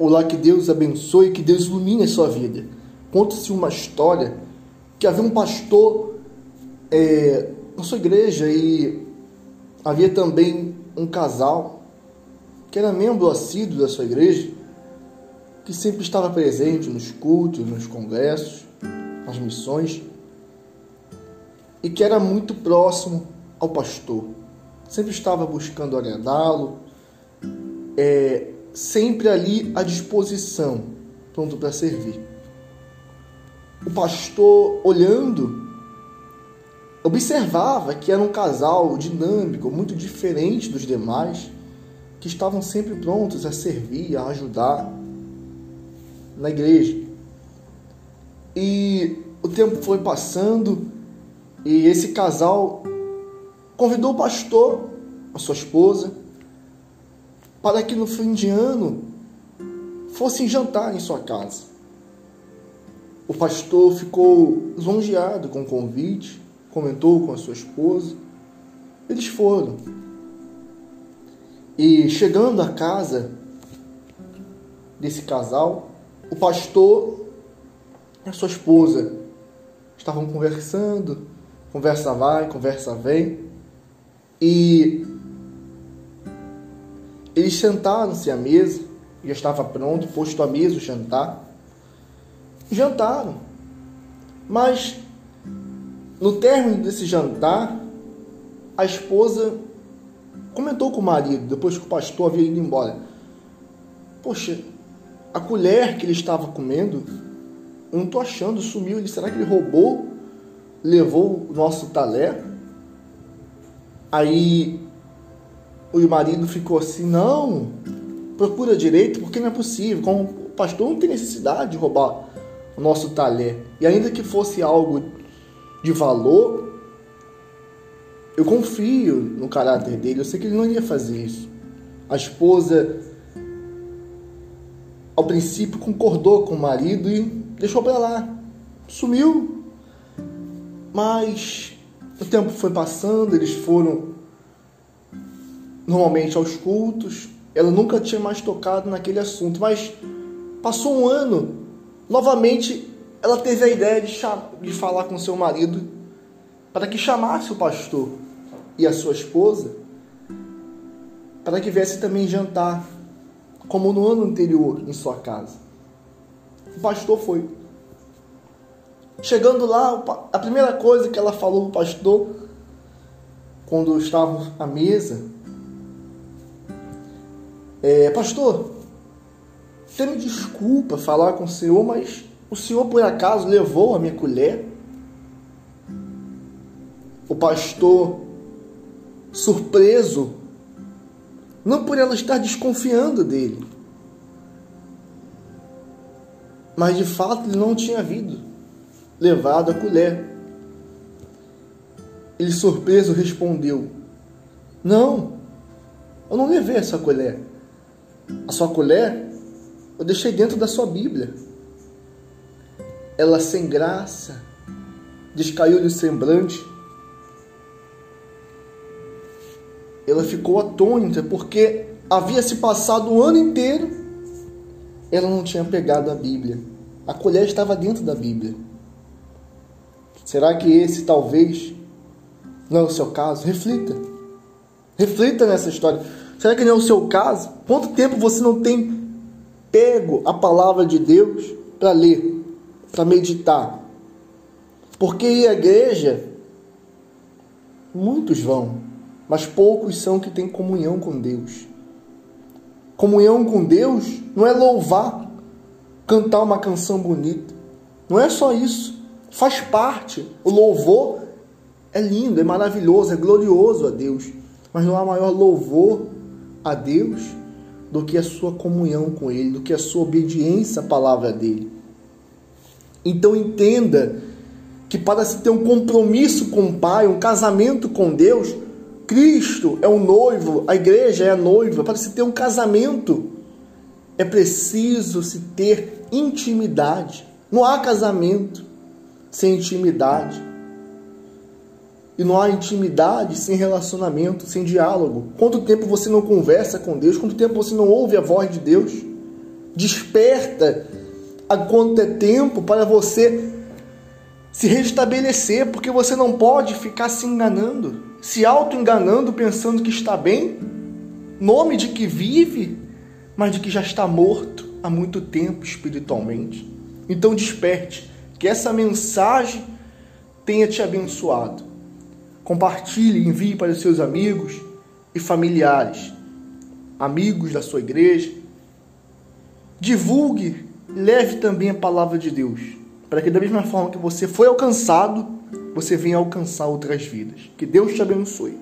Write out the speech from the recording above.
Olá, que Deus abençoe, que Deus ilumine a sua vida. Conta-se uma história que havia um pastor é, na sua igreja e havia também um casal que era membro assíduo da sua igreja, que sempre estava presente nos cultos, nos congressos, nas missões, e que era muito próximo ao pastor. Sempre estava buscando agradá-lo, é, sempre ali à disposição, pronto para servir. O pastor, olhando, observava que era um casal dinâmico, muito diferente dos demais, que estavam sempre prontos a servir, a ajudar na igreja. E o tempo foi passando e esse casal convidou o pastor, a sua esposa, para que no fim de ano fossem jantar em sua casa. O pastor ficou lisonjeado com o convite, comentou com a sua esposa. Eles foram. E chegando à casa desse casal, o pastor e a sua esposa estavam conversando, conversa vai, conversa vem, e eles sentaram-se à mesa, já estava pronto, posto à mesa o jantar. Jantaram. Mas no término desse jantar, a esposa comentou com o marido, depois que o pastor havia ido embora: Poxa, a colher que ele estava comendo, eu não estou achando, sumiu. Ele, será que ele roubou? Levou o nosso talher? Aí o marido ficou assim: não, procura direito, porque não é possível. Como o pastor não tem necessidade de roubar o nosso talher. E ainda que fosse algo de valor, eu confio no caráter dele. Eu sei que ele não ia fazer isso. A esposa, ao princípio, concordou com o marido e deixou para lá. Sumiu. Mas o tempo foi passando, eles foram normalmente aos cultos. Ela nunca tinha mais tocado naquele assunto, mas passou um ano, novamente ela teve a ideia de, de falar com seu marido para que chamasse o pastor e a sua esposa para que viesse também jantar, como no ano anterior, em sua casa. O pastor foi. Chegando lá, a primeira coisa que ela falou para o pastor, quando estavam à mesa, é, pastor, você me desculpa falar com o senhor, mas o senhor por acaso levou a minha colher? O pastor, surpreso, não por ela estar desconfiando dele, mas de fato ele não tinha vindo levado a colher. Ele surpreso respondeu: Não, eu não levei essa colher. A sua colher eu deixei dentro da sua Bíblia. Ela sem graça descaiu-lhe o semblante. Ela ficou atônita porque havia se passado o ano inteiro ela não tinha pegado a Bíblia. A colher estava dentro da Bíblia. Será que esse talvez não é o seu caso? Reflita. Reflita nessa história. Será que não é o seu caso? Quanto tempo você não tem pego a palavra de Deus para ler, para meditar? Porque ir à igreja, muitos vão, mas poucos são que têm comunhão com Deus. Comunhão com Deus não é louvar, cantar uma canção bonita. Não é só isso. Faz parte. O louvor é lindo, é maravilhoso, é glorioso a Deus. Mas não há maior louvor a Deus do que a sua comunhão com Ele, do que a sua obediência à palavra dele. Então entenda que para se ter um compromisso com o Pai, um casamento com Deus, Cristo é o noivo, a igreja é a noiva. Para se ter um casamento, é preciso se ter intimidade. Não há casamento sem intimidade. E não há intimidade sem relacionamento, sem diálogo. Quanto tempo você não conversa com Deus? Quanto tempo você não ouve a voz de Deus? Desperta a quanto é tempo para você se restabelecer, porque você não pode ficar se enganando, se auto-enganando, pensando que está bem, nome de que vive, mas de que já está morto há muito tempo espiritualmente. Então desperte, que essa mensagem tenha te abençoado. Compartilhe, envie para os seus amigos e familiares, amigos da sua igreja. Divulgue, leve também a palavra de Deus, para que da mesma forma que você foi alcançado, você venha alcançar outras vidas. Que Deus te abençoe.